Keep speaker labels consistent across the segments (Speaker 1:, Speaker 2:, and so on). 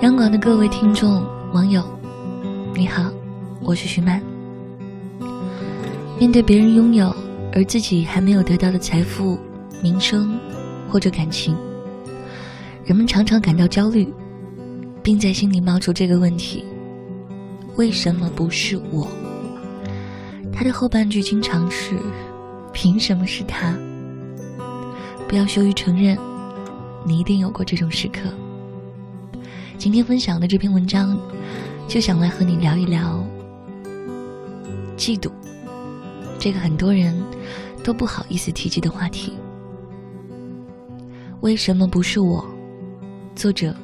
Speaker 1: 央广的各位听众、网友，你好，我是徐曼。面对别人拥有而自己还没有得到的财富、名声或者感情，人们常常感到焦虑，并在心里冒出这个问题：为什么不是我？他的后半句经常是：凭什么是他？不要羞于承认，你一定有过这种时刻。今天分享的这篇文章，就想来和你聊一聊嫉妒，这个很多人都不好意思提及的话题。为什么不是我？作者：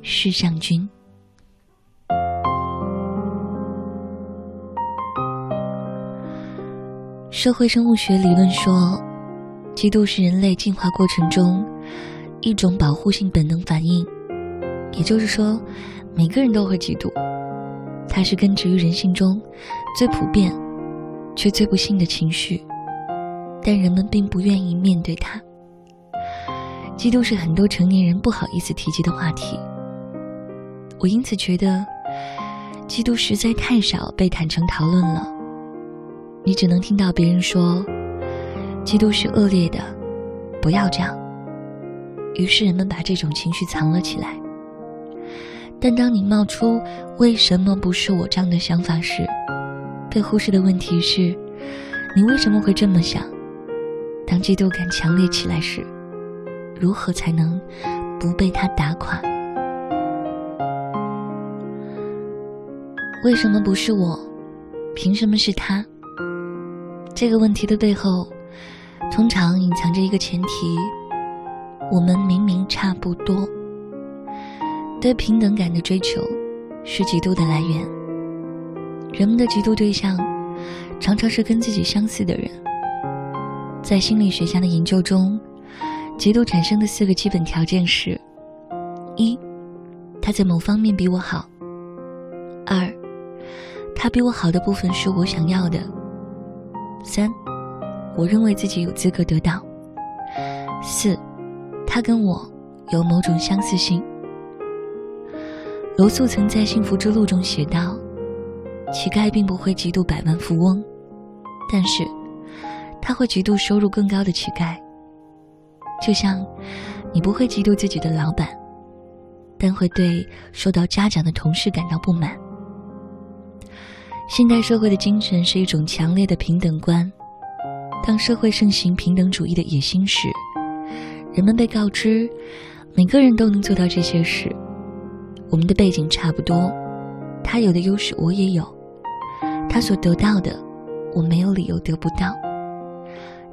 Speaker 1: 世尚君。社会生物学理论说。嫉妒是人类进化过程中一种保护性本能反应，也就是说，每个人都会嫉妒。它是根植于人性中最普遍却最不幸的情绪，但人们并不愿意面对它。嫉妒是很多成年人不好意思提及的话题。我因此觉得，嫉妒实在太少被坦诚讨论了。你只能听到别人说。嫉妒是恶劣的，不要这样。于是人们把这种情绪藏了起来。但当你冒出“为什么不是我”这样的想法时，被忽视的问题是：你为什么会这么想？当嫉妒感强烈起来时，如何才能不被它打垮？为什么不是我？凭什么是他？这个问题的背后。通常隐藏着一个前提：我们明明差不多。对平等感的追求是嫉妒的来源。人们的嫉妒对象常常是跟自己相似的人。在心理学家的研究中，嫉妒产生的四个基本条件是：一，他在某方面比我好；二，他比我好的部分是我想要的；三。我认为自己有资格得到。四，他跟我有某种相似性。罗素曾在《幸福之路》中写道：“乞丐并不会嫉妒百万富翁，但是他会嫉妒收入更高的乞丐。就像你不会嫉妒自己的老板，但会对受到嘉奖的同事感到不满。”现代社会的精神是一种强烈的平等观。当社会盛行平等主义的野心时，人们被告知，每个人都能做到这些事。我们的背景差不多，他有的优势我也有，他所得到的，我没有理由得不到。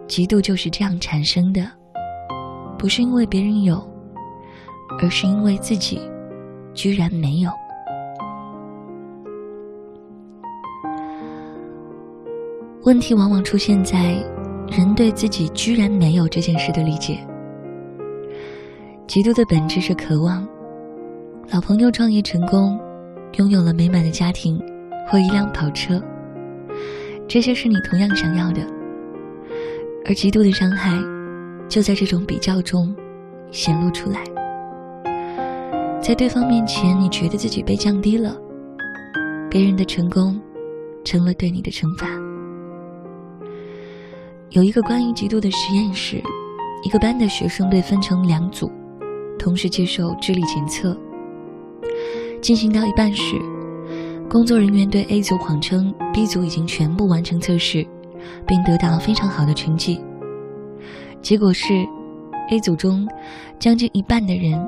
Speaker 1: 嫉妒就是这样产生的，不是因为别人有，而是因为自己居然没有。问题往往出现在。人对自己居然没有这件事的理解，嫉妒的本质是渴望。老朋友创业成功，拥有了美满的家庭或一辆跑车，这些是你同样想要的。而嫉妒的伤害，就在这种比较中显露出来。在对方面前，你觉得自己被降低了，别人的成功成了对你的惩罚。有一个关于嫉妒的实验室，一个班的学生被分成两组，同时接受智力检测。进行到一半时，工作人员对 A 组谎称 B 组已经全部完成测试，并得到了非常好的成绩。结果是，A 组中将近一半的人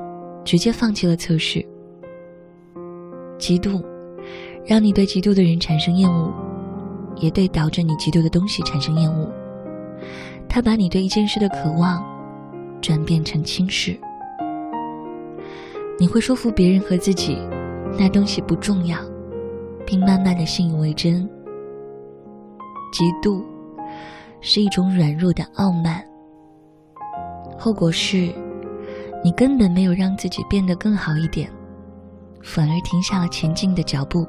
Speaker 1: 直接放弃了测试。嫉妒，让你对嫉妒的人产生厌恶，也对导致你嫉妒的东西产生厌恶。他把你对一件事的渴望转变成轻视，你会说服别人和自己，那东西不重要，并慢慢的信以为真。嫉妒是一种软弱的傲慢，后果是，你根本没有让自己变得更好一点，反而停下了前进的脚步。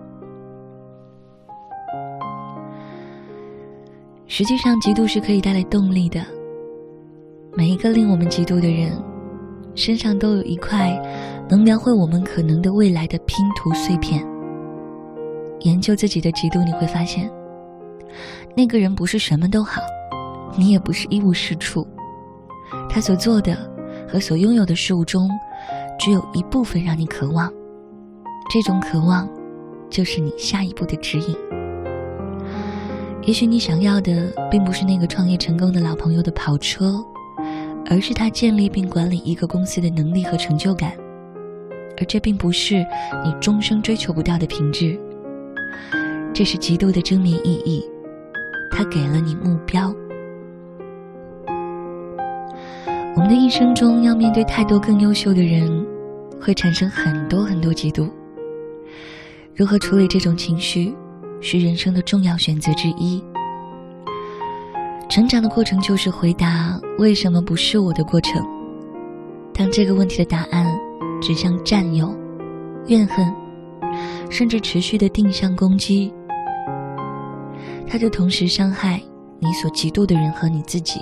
Speaker 1: 实际上，嫉妒是可以带来动力的。
Speaker 2: 每一个令我们嫉妒的人，身上都有一块能描绘我们可能的未来的拼图碎片。研究自己的嫉妒，你会发现，那个人不是什么都好，你也不是一无是处。他所做的和所拥有的事物中，只有一部分让你渴望，这种渴望，就是你下一步的指引。也许你想要的，并不是那个创业成功的老朋友的跑车，而是他建立并管理一个公司的能力和成就感，而这并不是你终生追求不到的品质。这是极度的正面意义，它给了你目标。我们的一生中要面对太多更优秀的人，会产生很多很多嫉妒。如何处理这种情绪，是人生的重要选择之一。成长的过程就是回答为什么不是我的过程。当这个问题的答案指向占有、怨恨，甚至持续的定向攻击。它就同时伤害你所嫉妒的人和你自己。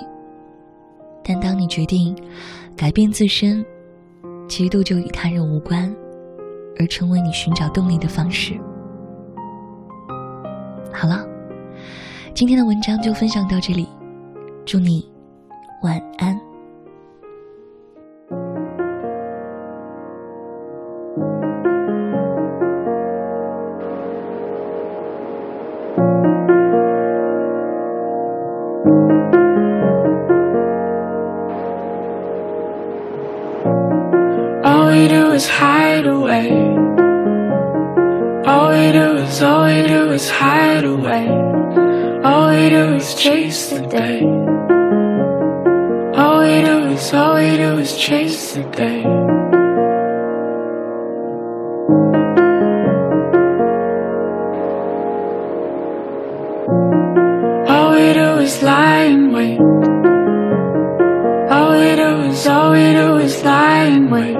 Speaker 2: 但当你决定改变自身，嫉妒就与他人无关，而成为你寻找动力的方式。好了，今天的文章就分享到这里，祝你晚安。All we do is, all we do is hide away. All we do is chase the day. All we do is, all we do is chase the day. All we do is lie and wait. All we do is, all we do is lie and wait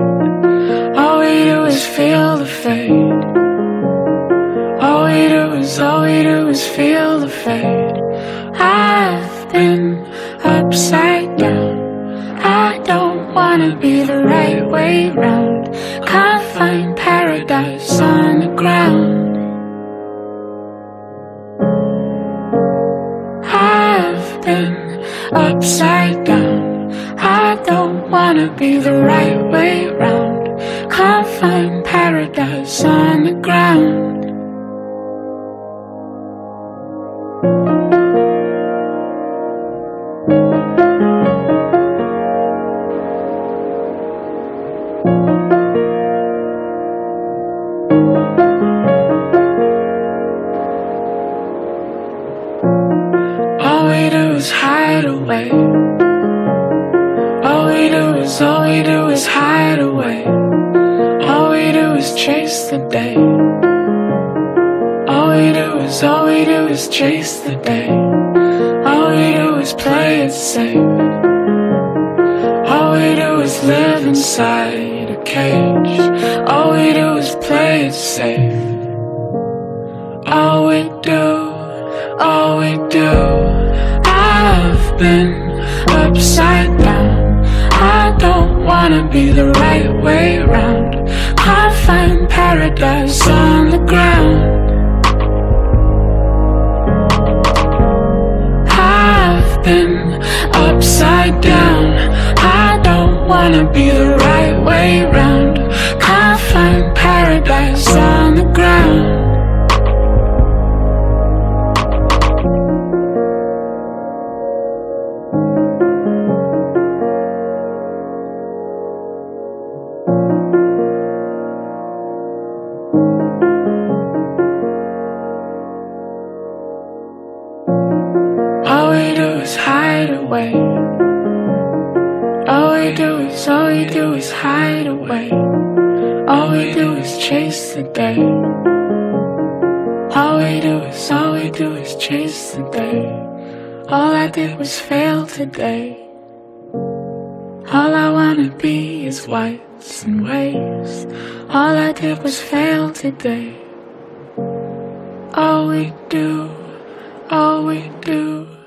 Speaker 2: All we do is feel the fade. Feel fade. I've been upside down. I don't wanna be the right way round. Can't find paradise on the ground. I've been upside down. I don't wanna be the right way away. All we do is, all we do is hide away All we do is chase the day. All we do is, all we do is chase the day. All we do is play it safe. All we do is live inside a cage. All we do is play it safe. All upside down. I don't wanna be the right way round. I find paradise on the ground. I've been upside down. I don't wanna be the right away. All we do is, all we do is hide away. All we do is chase the day. All we do is, all we do is chase the day. All I did was fail today. All I wanna be is whites and waves. All I did was fail today. All we do, all we do